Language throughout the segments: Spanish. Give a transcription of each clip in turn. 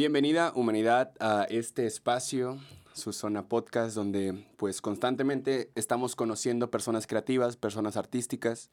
Bienvenida humanidad a este espacio, su zona podcast, donde pues constantemente estamos conociendo personas creativas, personas artísticas.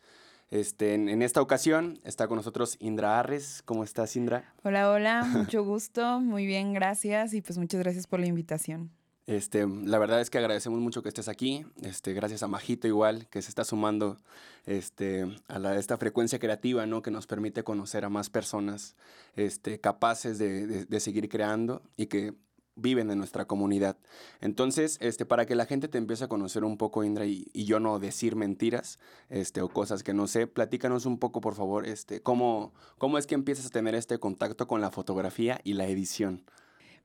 Este, en, en esta ocasión está con nosotros Indra Arres. ¿Cómo estás, Indra? Hola, hola, mucho gusto, muy bien, gracias y pues muchas gracias por la invitación. Este, la verdad es que agradecemos mucho que estés aquí. Este, gracias a Majito igual, que se está sumando este, a la, esta frecuencia creativa, ¿no? Que nos permite conocer a más personas este, capaces de, de, seguir creando y que viven en nuestra comunidad. Entonces, este, para que la gente te empiece a conocer un poco, Indra, y, y, yo no decir mentiras este, o cosas que no sé, platícanos un poco, por favor, este, cómo, cómo es que empiezas a tener este contacto con la fotografía y la edición.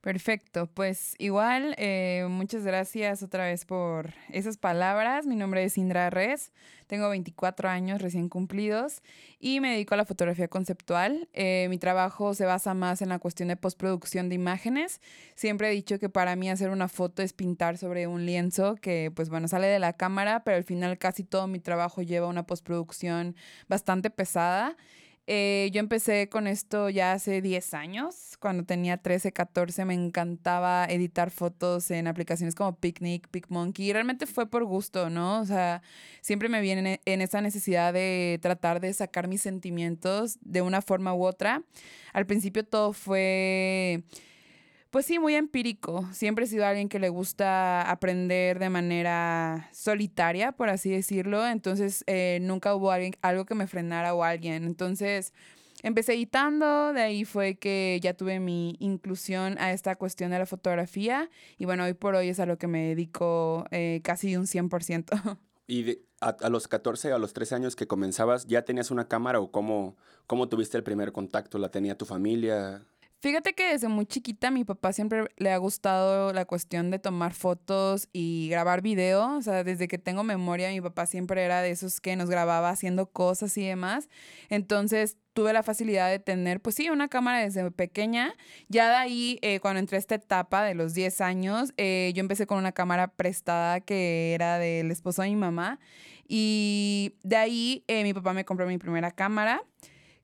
Perfecto, pues igual, eh, muchas gracias otra vez por esas palabras. Mi nombre es Indra Res, tengo 24 años recién cumplidos y me dedico a la fotografía conceptual. Eh, mi trabajo se basa más en la cuestión de postproducción de imágenes. Siempre he dicho que para mí hacer una foto es pintar sobre un lienzo que pues bueno sale de la cámara, pero al final casi todo mi trabajo lleva una postproducción bastante pesada. Eh, yo empecé con esto ya hace 10 años. Cuando tenía 13, 14 me encantaba editar fotos en aplicaciones como Picnic, PicMonkey. Y realmente fue por gusto, ¿no? O sea, siempre me viene en esa necesidad de tratar de sacar mis sentimientos de una forma u otra. Al principio todo fue pues sí, muy empírico. Siempre he sido alguien que le gusta aprender de manera solitaria, por así decirlo. Entonces, eh, nunca hubo alguien, algo que me frenara o alguien. Entonces, empecé editando, de ahí fue que ya tuve mi inclusión a esta cuestión de la fotografía. Y bueno, hoy por hoy es a lo que me dedico eh, casi un 100%. ¿Y a, a, los 14, a los 13 años que comenzabas, ya tenías una cámara o cómo, cómo tuviste el primer contacto? ¿La tenía tu familia? Fíjate que desde muy chiquita mi papá siempre le ha gustado la cuestión de tomar fotos y grabar video. O sea, desde que tengo memoria, mi papá siempre era de esos que nos grababa haciendo cosas y demás. Entonces tuve la facilidad de tener, pues sí, una cámara desde pequeña. Ya de ahí, eh, cuando entré a esta etapa de los 10 años, eh, yo empecé con una cámara prestada que era del esposo de mi mamá. Y de ahí eh, mi papá me compró mi primera cámara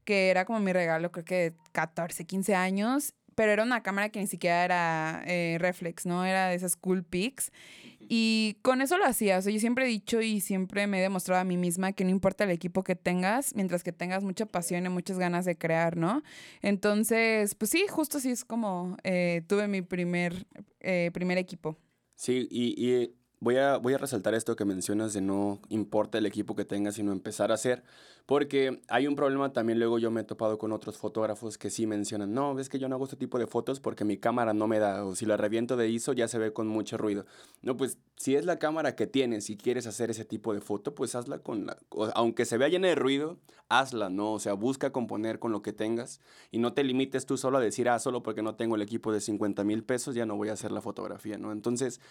que era como mi regalo, creo que de 14, 15 años, pero era una cámara que ni siquiera era eh, reflex, ¿no? Era de esas cool pics. Y con eso lo hacía. O sea, yo siempre he dicho y siempre me he demostrado a mí misma que no importa el equipo que tengas, mientras que tengas mucha pasión y muchas ganas de crear, ¿no? Entonces, pues sí, justo así es como eh, tuve mi primer, eh, primer equipo. Sí, y, y voy a, voy a resaltar esto que mencionas de no importa el equipo que tengas, sino empezar a hacer, porque hay un problema también, luego yo me he topado con otros fotógrafos que sí mencionan, no, ves que yo no hago este tipo de fotos porque mi cámara no me da, o si la reviento de ISO ya se ve con mucho ruido. No, pues si es la cámara que tienes y quieres hacer ese tipo de foto, pues hazla con la, aunque se vea llena de ruido, hazla, ¿no? O sea, busca componer con lo que tengas y no te limites tú solo a decir, ah, solo porque no tengo el equipo de 50 mil pesos ya no voy a hacer la fotografía, ¿no? Entonces,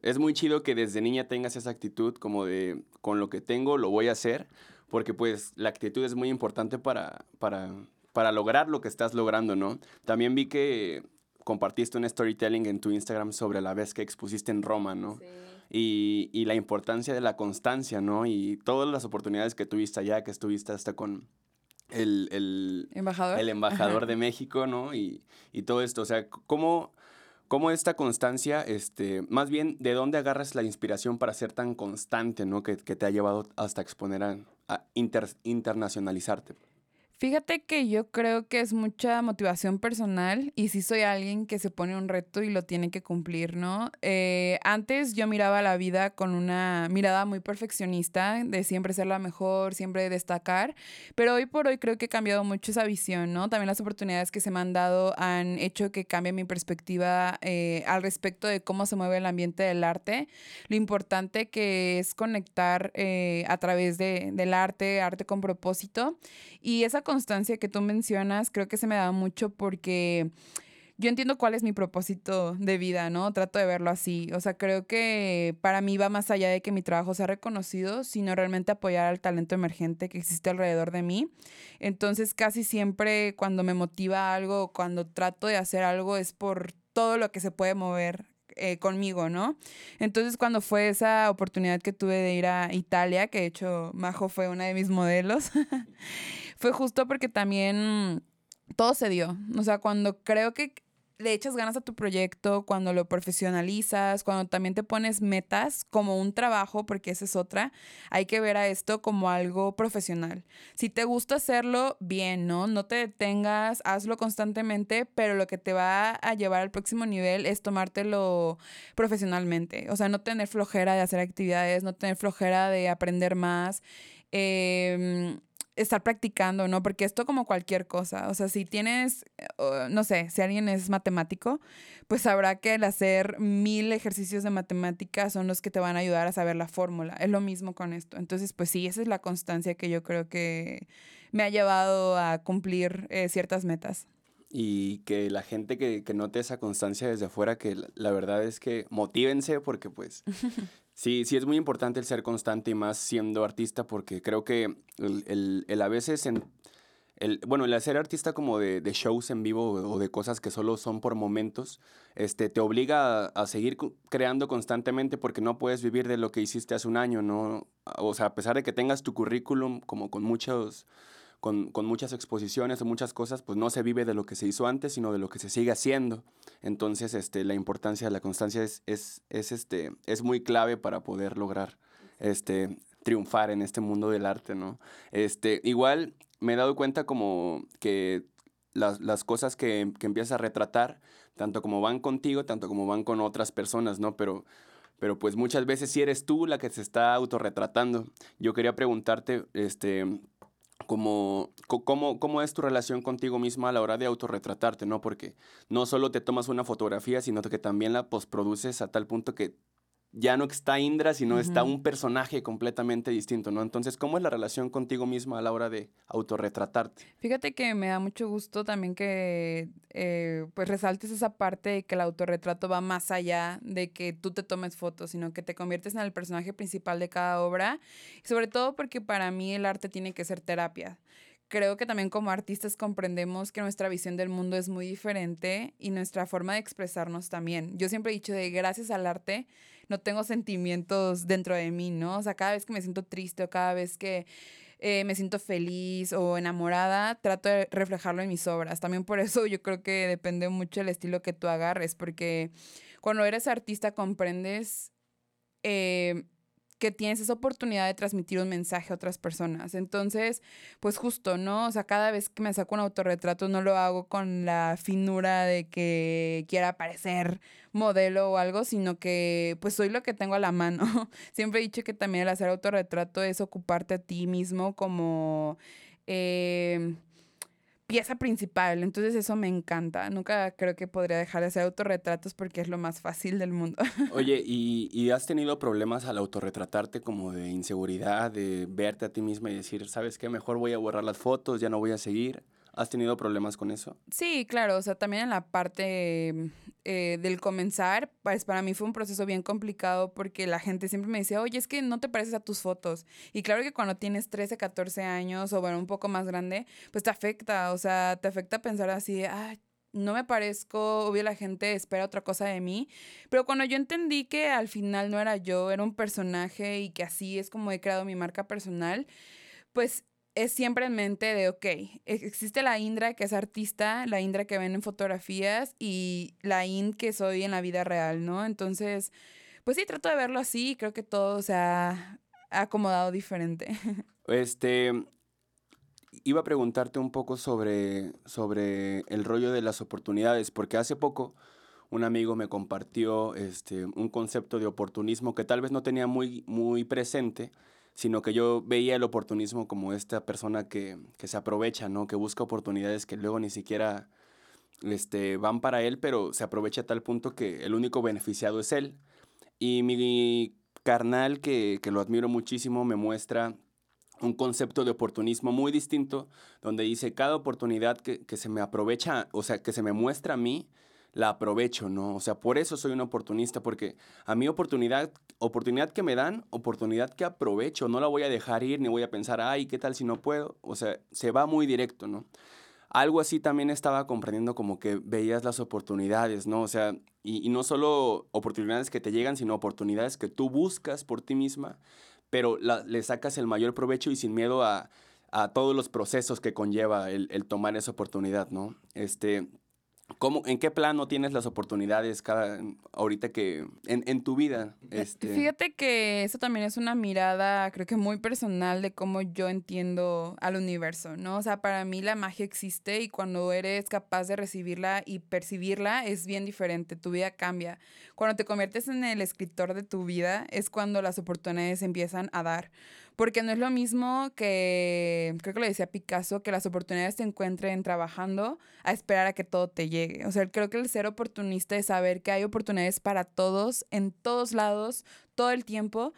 es muy chido que desde niña tengas esa actitud como de con lo que tengo lo voy a hacer, porque pues la actitud es muy importante para, para, para lograr lo que estás logrando, ¿no? También vi que compartiste un storytelling en tu Instagram sobre la vez que expusiste en Roma, ¿no? Sí. Y, y, la importancia de la constancia, ¿no? Y todas las oportunidades que tuviste allá, que estuviste hasta con el, el embajador, el embajador de México, ¿no? Y, y todo esto, o sea, ¿cómo cómo esta constancia, este, más bien, ¿de dónde agarras la inspiración para ser tan constante, ¿no? Que, que te ha llevado hasta exponer a, a inter, internacionalizarte. Fíjate que yo creo que es mucha motivación personal y sí soy alguien que se pone un reto y lo tiene que cumplir, ¿no? Eh, antes yo miraba la vida con una mirada muy perfeccionista, de siempre ser la mejor, siempre destacar, pero hoy por hoy creo que he cambiado mucho esa visión, ¿no? También las oportunidades que se me han dado han hecho que cambie mi perspectiva eh, al respecto de cómo se mueve el ambiente del arte, lo importante que es conectar eh, a través de, del arte, arte con propósito y esa constancia que tú mencionas creo que se me da mucho porque yo entiendo cuál es mi propósito de vida, ¿no? Trato de verlo así. O sea, creo que para mí va más allá de que mi trabajo sea reconocido, sino realmente apoyar al talento emergente que existe alrededor de mí. Entonces, casi siempre cuando me motiva algo, cuando trato de hacer algo, es por todo lo que se puede mover eh, conmigo, ¿no? Entonces cuando fue esa oportunidad que tuve de ir a Italia, que de hecho Majo fue una de mis modelos, fue justo porque también todo se dio. O sea, cuando creo que le echas ganas a tu proyecto, cuando lo profesionalizas, cuando también te pones metas como un trabajo, porque esa es otra, hay que ver a esto como algo profesional. Si te gusta hacerlo, bien, ¿no? No te detengas, hazlo constantemente, pero lo que te va a llevar al próximo nivel es tomártelo profesionalmente. O sea, no tener flojera de hacer actividades, no tener flojera de aprender más. Eh, estar practicando, ¿no? Porque esto como cualquier cosa, o sea, si tienes, eh, no sé, si alguien es matemático, pues sabrá que el hacer mil ejercicios de matemáticas son los que te van a ayudar a saber la fórmula. Es lo mismo con esto. Entonces, pues sí, esa es la constancia que yo creo que me ha llevado a cumplir eh, ciertas metas. Y que la gente que, que note esa constancia desde afuera, que la, la verdad es que motívense porque pues Sí, sí es muy importante el ser constante y más siendo artista porque creo que el, el, a veces en... El, bueno, el hacer artista como de, de, shows en vivo o de cosas que solo son por momentos, este, te obliga a, seguir creando constantemente porque no puedes vivir de lo que hiciste hace un año, ¿no? O sea, a pesar de que tengas tu currículum como con muchos con, con, muchas exposiciones o muchas cosas, pues no se vive de lo que se hizo antes, sino de lo que se sigue haciendo. Entonces, este, la importancia de la constancia es, es, es, este, es muy clave para poder lograr este, triunfar en este mundo del arte, ¿no? Este, igual me he dado cuenta como que las, las cosas que, que empiezas a retratar, tanto como van contigo, tanto como van con otras personas, ¿no? Pero pero pues muchas veces si eres tú la que se está autorretratando. Yo quería preguntarte, este, como, cómo, cómo es tu relación contigo misma a la hora de autorretratarte, ¿no? Porque no solo te tomas una fotografía, sino que también la postproduces a tal punto que ya no está Indra, sino está un personaje completamente distinto, ¿no? Entonces, ¿cómo es la relación contigo misma a la hora de autorretratarte? Fíjate que me da mucho gusto también que eh, pues resaltes esa parte de que el autorretrato va más allá de que tú te tomes fotos, sino que te conviertes en el personaje principal de cada obra, sobre todo porque para mí el arte tiene que ser terapia creo que también como artistas comprendemos que nuestra visión del mundo es muy diferente y nuestra forma de expresarnos también. Yo siempre he dicho de gracias al arte no tengo sentimientos dentro de mí, ¿no? O sea, cada vez que me siento triste o cada vez que eh, me siento feliz o enamorada, trato de reflejarlo en mis obras. También por eso yo creo que depende mucho el estilo que tú agarres, porque cuando eres artista comprendes eh, que tienes esa oportunidad de transmitir un mensaje a otras personas. Entonces, pues justo, ¿no? O sea, cada vez que me saco un autorretrato no lo hago con la finura de que quiera parecer modelo o algo, sino que pues soy lo que tengo a la mano. Siempre he dicho que también el hacer autorretrato es ocuparte a ti mismo como... Eh, pieza principal. Entonces eso me encanta. Nunca creo que podría dejar de hacer autorretratos porque es lo más fácil del mundo. Oye, ¿y, ¿y, has tenido problemas al autorretratarte como de inseguridad, de verte a ti misma y decir, ¿sabes qué? Mejor voy a borrar las fotos, ya no voy a seguir. ¿Has tenido problemas con eso? Sí, claro, o sea, también en la parte eh, del comenzar, pues para mí fue un proceso bien complicado porque la gente siempre me decía, oye, es que no te pareces a tus fotos. Y claro que cuando tienes 13, 14 años o bueno, un poco más grande, pues te afecta, o sea, te afecta pensar así, ah, no me parezco, obvio la gente espera otra cosa de mí, pero cuando yo entendí que al final no era yo, era un personaje y que así es como he creado mi marca personal, pues es siempre en mente de, ok, existe la Indra que es artista, la Indra que ven en fotografías y la Ind que soy en la vida real, ¿no? Entonces, pues sí, trato de verlo así creo que todo se ha acomodado diferente. Este, iba a preguntarte un poco sobre, sobre el rollo de las oportunidades, porque hace poco un amigo me compartió este, un concepto de oportunismo que tal vez no tenía muy, muy presente, sino que yo veía el oportunismo como esta persona que, que, se aprovecha, ¿no? Que busca oportunidades que luego ni siquiera este, van para él, pero se aprovecha a tal punto que el único beneficiado es él. Y mi carnal, que, que lo admiro muchísimo, me muestra un concepto de oportunismo muy distinto, donde dice, cada oportunidad que, que se me aprovecha, o sea, que se me muestra a mí, la aprovecho, ¿no? O sea, por eso soy un oportunista, porque a mí oportunidad, oportunidad que me dan, oportunidad que aprovecho, no la voy a dejar ir, ni voy a pensar, ay, ¿qué tal si no puedo? O sea, se va muy directo, ¿no? Algo así también estaba comprendiendo como que veías las oportunidades, ¿no? O sea, y, no solo oportunidades que te llegan, sino oportunidades que tú buscas por ti misma, pero le sacas el mayor provecho y sin miedo a, a todos los procesos que conlleva el, el tomar esa oportunidad, ¿no? Este, ¿Cómo, ¿En qué plano tienes las oportunidades cada, ahorita que en, en tu vida? Este... Fíjate que eso también es una mirada, creo que muy personal de cómo yo entiendo al universo, ¿no? O sea, para mí la magia existe y cuando eres capaz de recibirla y percibirla es bien diferente, tu vida cambia. Cuando te conviertes en el escritor de tu vida es cuando las oportunidades empiezan a dar. Porque no es lo mismo que, creo que lo decía Picasso, que las oportunidades te encuentren trabajando a esperar a que todo te llegue. O sea, creo que el ser oportunista es saber que hay oportunidades para todos, en todos lados, todo el tiempo.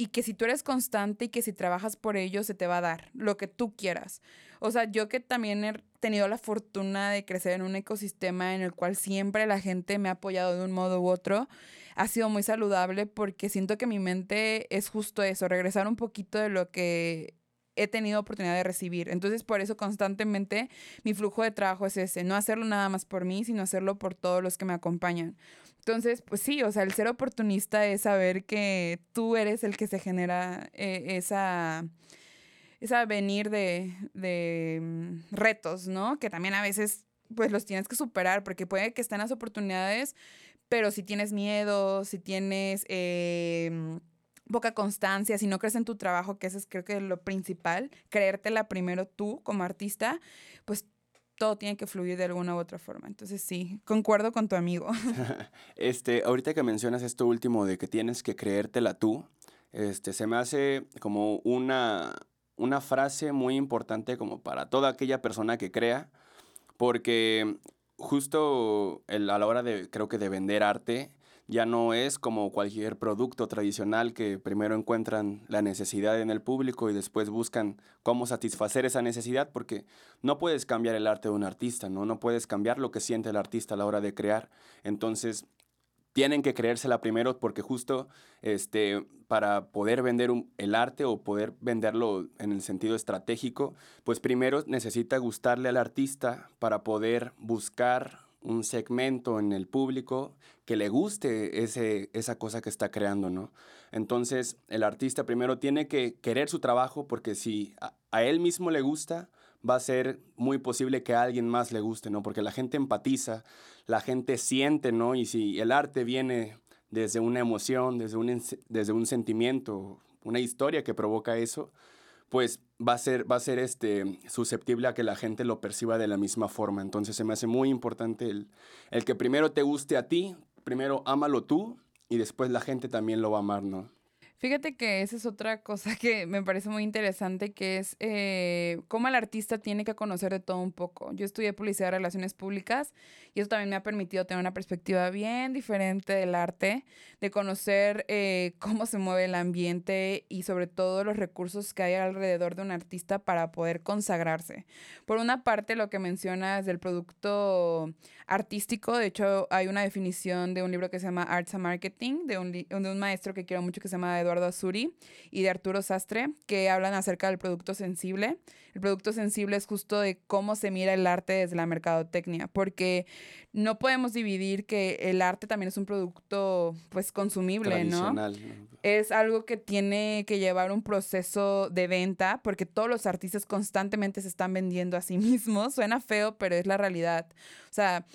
Y que si tú eres constante y que si trabajas por ello, se te va a dar lo que tú quieras. O sea, yo que también he tenido la fortuna de crecer en un ecosistema en el cual siempre la gente me ha apoyado de un modo u otro, ha sido muy saludable porque siento que mi mente es justo eso, regresar un poquito de lo que he tenido oportunidad de recibir. Entonces, por eso constantemente mi flujo de trabajo es ese, no hacerlo nada más por mí, sino hacerlo por todos los que me acompañan. Entonces, pues sí, o sea, el ser oportunista es saber que tú eres el que se genera eh, esa esa venir de, de mm, retos, ¿no? Que también a veces pues los tienes que superar porque puede que estén las oportunidades, pero si tienes miedo, si tienes eh, poca constancia, si no crees en tu trabajo, que eso es creo que lo principal, creértela primero tú como artista, pues todo tiene que fluir de alguna u otra forma. Entonces sí, concuerdo con tu amigo. este, ahorita que mencionas esto último de que tienes que creértela tú, este, se me hace como una, una frase muy importante como para toda aquella persona que crea, porque justo a la hora de, creo que de vender arte, ya no es como cualquier producto tradicional que primero encuentran la necesidad en el público y después buscan cómo satisfacer esa necesidad, porque no puedes cambiar el arte de un artista, ¿no? No puedes cambiar lo que siente el artista a la hora de crear. Entonces, tienen que creérsela primero porque justo este, para poder vender el arte o poder venderlo en el sentido estratégico, pues primero necesita gustarle al artista para poder buscar un segmento en el público que le guste ese, esa cosa que está creando, ¿no? Entonces, el artista primero tiene que querer su trabajo porque si a él mismo le gusta, va a ser muy posible que a alguien más le guste, ¿no? Porque la gente empatiza, la gente siente, ¿no? Y si el arte viene desde una emoción, desde un, desde un sentimiento, una historia que provoca eso, pues va a ser, va a ser este, susceptible a que la gente lo perciba de la misma forma. Entonces se me hace muy importante el, el que primero te guste a ti, primero ámalo tú y después la gente también lo va a amar, ¿no? Fíjate que esa es otra cosa que me parece muy interesante, que es eh, cómo el artista tiene que conocer de todo un poco. Yo estudié publicidad de relaciones públicas y eso también me ha permitido tener una perspectiva bien diferente del arte, de conocer eh, cómo se mueve el ambiente y sobre todo los recursos que hay alrededor de un artista para poder consagrarse. Por una parte, lo que mencionas del producto artístico, de hecho hay una definición de un libro que se llama Arts and Marketing, de un, de un maestro que quiero mucho que se llama Eduardo Azuri y de Arturo Sastre, que hablan acerca del producto sensible. El producto sensible es justo de cómo se mira el arte desde la mercadotecnia, porque no podemos dividir que el arte también es un producto pues consumible, ¿no? Es algo que tiene que llevar un proceso de venta, porque todos los artistas constantemente se están vendiendo a sí mismos. Suena feo, pero es la realidad. O sea,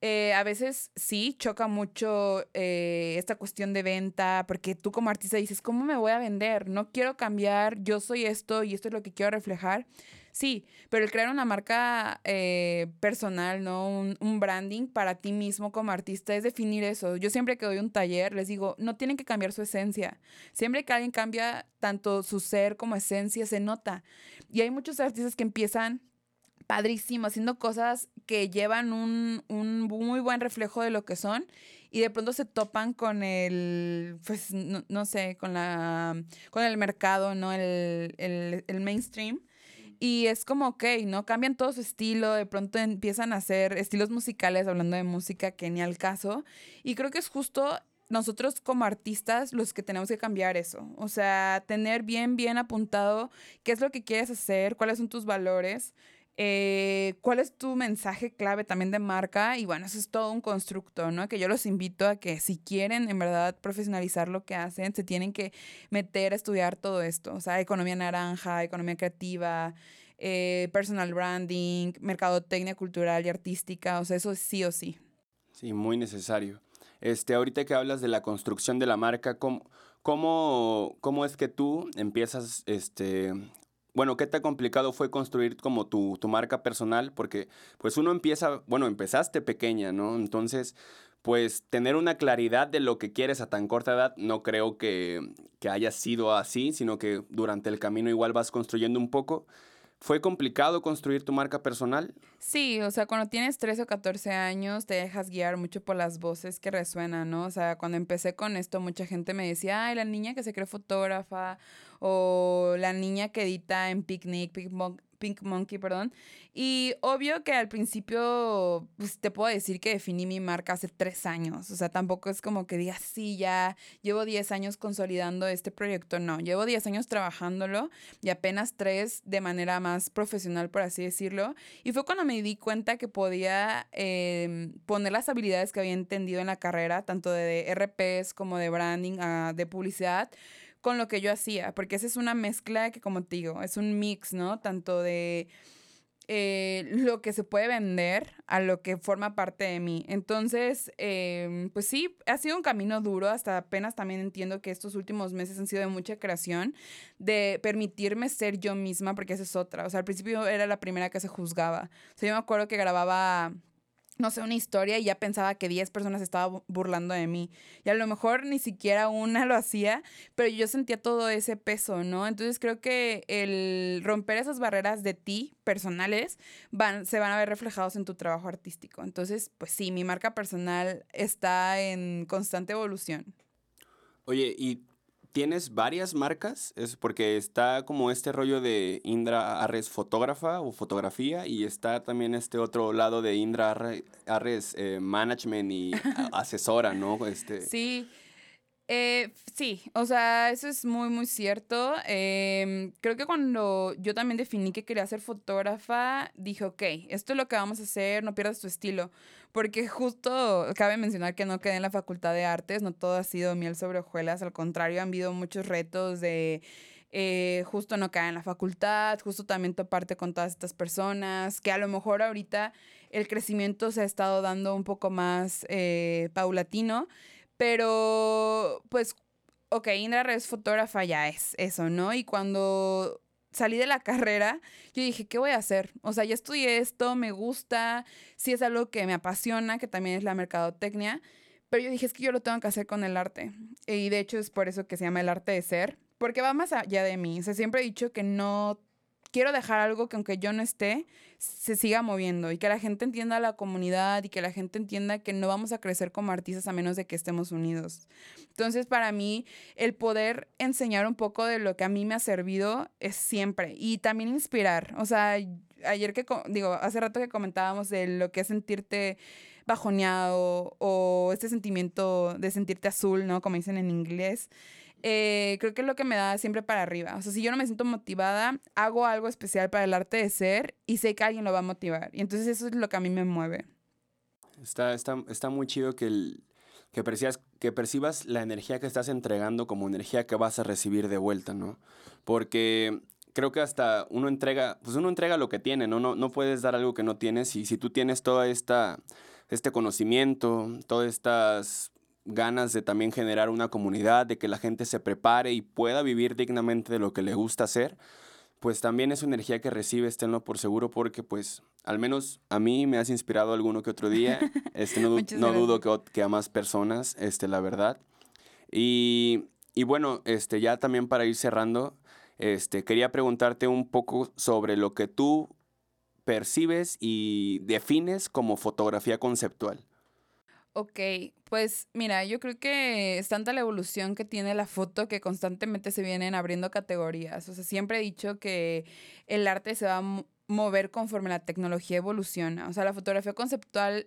eh, a veces sí choca mucho eh, esta cuestión de venta, porque tú como artista dices, ¿cómo me voy a vender? No quiero cambiar, yo soy esto y esto es lo que quiero reflejar. Sí, pero el crear una marca eh, personal, ¿no? Un, un, branding para ti mismo como artista es definir eso. Yo siempre que doy un taller les digo, no tienen que cambiar su esencia. Siempre que alguien cambia tanto su ser como esencia, se nota. Y hay muchos artistas que empiezan padrísimo, haciendo cosas que llevan un, muy buen reflejo de lo que son y de pronto se topan con el, pues, no, sé, con la, con el mercado, ¿no? El, el, mainstream. Y es como, ok, ¿no? Cambian todo su estilo, de pronto empiezan a hacer estilos musicales, hablando de música, que ni al caso. Y creo que es justo nosotros como artistas los que tenemos que cambiar eso. O sea, tener bien, bien apuntado qué es lo que quieres hacer, cuáles son tus valores eh, ¿Cuál es tu mensaje clave también de marca? Y bueno, eso es todo un constructo, ¿no? Que yo los invito a que si quieren en verdad profesionalizar lo que hacen, se tienen que meter a estudiar todo esto. O sea, economía naranja, economía creativa, eh, personal branding, mercadotecnia cultural y artística, o sea, eso sí o sí. Sí, muy necesario. Este, ahorita que hablas de la construcción de la marca, ¿cómo, cómo, cómo es que tú empiezas, este, bueno, qué tan complicado fue construir como tu, tu marca personal? Porque pues uno empieza, bueno, empezaste pequeña, ¿no? Entonces, pues tener una claridad de lo que quieres a tan corta edad, no creo que, que haya sido así, sino que durante el camino igual vas construyendo un poco. ¿Fue complicado construir tu marca personal? Sí, o sea, cuando tienes 13 o 14 años te dejas guiar mucho por las voces que resuenan, ¿no? O sea, cuando empecé con esto mucha gente me decía, ay, la niña que se cree fotógrafa o la niña que edita en Picnic, Pink Monkey, perdón. Y obvio que al principio, pues te puedo decir que definí mi marca hace tres años. O sea, tampoco es como que digas, sí, ya llevo 10 años consolidando este proyecto. No, llevo 10 años trabajándolo y apenas tres de manera más profesional, por así decirlo. Y fue cuando me di cuenta que podía em, poner las habilidades que había entendido en la carrera, tanto de RPs como de branding, uh, de publicidad con lo que yo hacía, porque esa es una mezcla que, como te digo, es un mix, ¿no? Tanto de eh, lo que se puede vender a lo que forma parte de mí. Entonces, em, pues sí, ha sido un camino duro, hasta apenas también entiendo que estos últimos meses han sido de mucha creación, de permitirme ser yo misma, porque esa es otra. O sea, al principio era la primera que se juzgaba. O sea, yo me acuerdo que grababa no sé, una historia y ya pensaba que 10 personas estaban burlando de mí. Y a lo mejor ni siquiera una lo hacía, pero yo sentía todo ese peso, ¿no? Entonces creo que el romper esas barreras de ti personales van, se van a ver reflejados en tu trabajo artístico. Entonces, pues sí, mi marca personal está en constante evolución. Oye, ¿y tienes varias marcas, es porque está como este rollo de Indra Arres fotógrafa o fotografía y está también este otro lado de Indra Arres eh, management y asesora, ¿no? Este... Sí. Eh, sí, o sea, eso es muy, muy cierto. Em, creo que cuando yo también definí que quería ser fotógrafa, dije, ok, esto es lo que vamos a hacer, no pierdas tu estilo. Porque justo cabe mencionar que no quedé en la Facultad de Artes, no todo ha sido miel sobre hojuelas, al contrario, han habido muchos retos de... Eh, justo no caer en la facultad, justo también toparte con todas estas personas, que a lo mejor ahorita el crecimiento se ha estado dando un poco más eh, paulatino, pero, pues, ok, Indra es fotógrafa, ya es eso, ¿no? Y cuando salí de la carrera, yo dije, ¿qué voy a hacer? O sea, ya estudié esto, me gusta, sí es algo que me apasiona, que también es la mercadotecnia, pero yo dije, es que yo lo tengo que hacer con el arte. Y de hecho es por eso que se llama el arte de ser, porque va más allá de mí. O sea, siempre he dicho que no quiero dejar algo que aunque yo no esté, se siga moviendo y que la gente entienda la comunidad y que la gente entienda que no vamos a crecer como artistas a menos de que estemos unidos. Entonces, para mí, el poder enseñar un poco de lo que a mí me ha servido es siempre y también inspirar. O sea, ayer que, digo, hace rato que comentábamos de lo que es sentirte bajoneado o este sentimiento de sentirte azul, ¿no? Como dicen en inglés. Eh, creo que es lo que me da siempre para arriba. O sea, si yo no me siento motivada, hago algo especial para el arte de ser y sé que alguien lo va a motivar. Y entonces eso es lo que a mí me mueve. Está, está, está muy chido que, el, que, percibas, que percibas la energía que estás entregando como energía que vas a recibir de vuelta, ¿no? Porque creo que hasta uno entrega, pues uno entrega lo que tiene, ¿no? No, no puedes dar algo que no tienes y si tú tienes toda esta, este conocimiento, todas estas ganas de también generar una comunidad, de que la gente se prepare y pueda vivir dignamente de lo que le gusta hacer, pues también es una energía que recibe, esténlo por seguro, porque pues al menos a mí me has inspirado alguno que otro día, este, no, no dudo que, que, a más personas, este, la verdad. Y, y, bueno, este, ya también para ir cerrando, este, quería preguntarte un poco sobre lo que tú percibes y defines como fotografía conceptual. Ok, pues mira, yo creo que es tanta la evolución que tiene la foto que constantemente se vienen abriendo categorías. O sea, siempre he dicho que el arte se va a mover conforme la tecnología evoluciona. O sea, la fotografía conceptual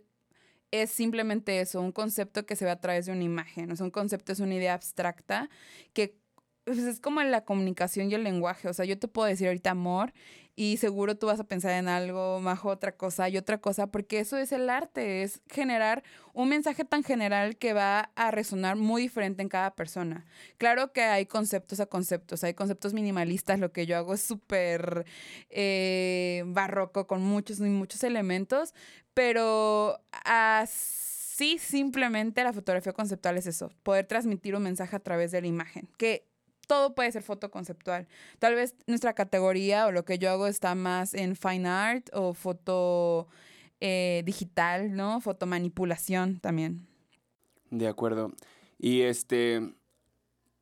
es simplemente eso, un concepto que se ve a través de una imagen. O sea, un concepto es una idea abstracta que pues, es como la comunicación y el lenguaje. O sea, yo te puedo decir ahorita amor y seguro tú vas a pensar en algo, más otra cosa y otra cosa, porque eso es el arte, es generar un mensaje tan general que va a resonar muy diferente en cada persona. Claro que hay conceptos a conceptos, hay conceptos minimalistas, lo que yo hago es súper eh, barroco con muchos y muchos elementos, pero así simplemente la fotografía conceptual es eso, poder transmitir un mensaje a través de la imagen, que todo puede ser foto conceptual. Tal vez nuestra categoría o lo que yo hago está más en fine art o foto eh, digital, ¿no? Fotomanipulación también. De acuerdo. Y este,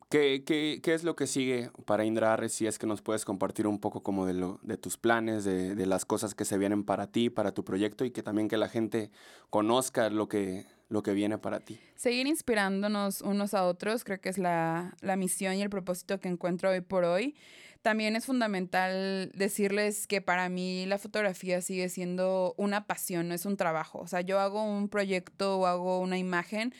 ¿qué, qué, qué es lo que sigue para Indra? Si es que nos puedes compartir un poco como de, lo, de tus planes, de, de las cosas que se vienen para ti, para tu proyecto y que también que la gente conozca lo que, lo que viene para ti. Seguir inspirándonos unos a otros, creo que es la, la misión y el propósito que encuentro hoy por hoy. También es fundamental decirles que para mí la fotografía sigue siendo una pasión, no es un trabajo. O sea, yo hago un proyecto o hago una imagen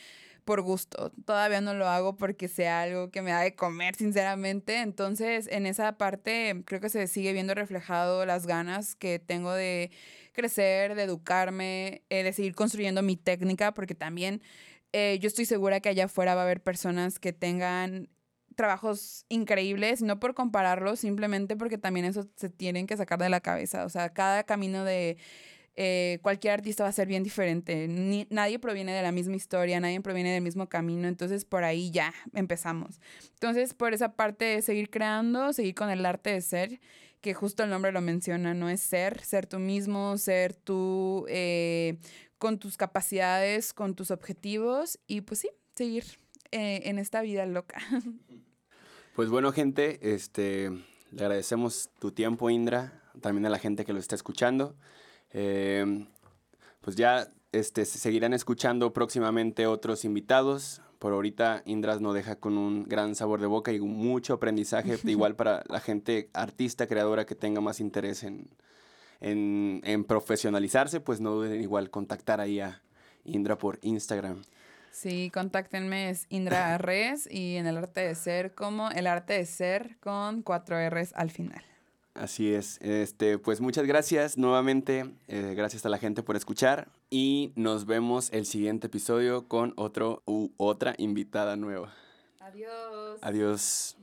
por gusto. Todavía no lo hago porque sea algo que me da de comer, sinceramente. Entonces, en esa parte creo que se sigue viendo reflejado las ganas que tengo de crecer, de educarme, eh, de seguir construyendo mi técnica, porque también eh, yo estoy segura que allá afuera va a haber personas que tengan trabajos increíbles, no por compararlos, simplemente porque también eso se tienen que sacar de la cabeza. O sea, cada camino de eh, cualquier artista va a ser bien diferente. Nadie proviene de la misma historia, nadie proviene del mismo camino, entonces por ahí ya empezamos. Entonces, por esa parte, seguir creando, seguir con el arte de ser, que justo el nombre lo menciona, no es ser, ser tú mismo, ser tú eh, con tus capacidades, con tus objetivos y pues sí, seguir eh, en esta vida loca. Pues bueno, gente, este, le agradecemos tu tiempo, Indra, también a la gente que lo está escuchando. Eh, pues ya este, seguirán escuchando próximamente otros invitados. Por ahorita Indras nos deja con un gran sabor de boca y mucho aprendizaje, igual para la gente artista, creadora que tenga más interés en, en, en profesionalizarse, pues no duden igual contactar ahí a Indra por Instagram. Sí, contáctenme, es Indra Res y en el arte de ser como el arte de ser con cuatro R's al final. Así es. Este, pues muchas gracias nuevamente. Eh, gracias a la gente por escuchar. Y nos vemos el siguiente episodio con otro u otra invitada nueva. Adiós. Adiós.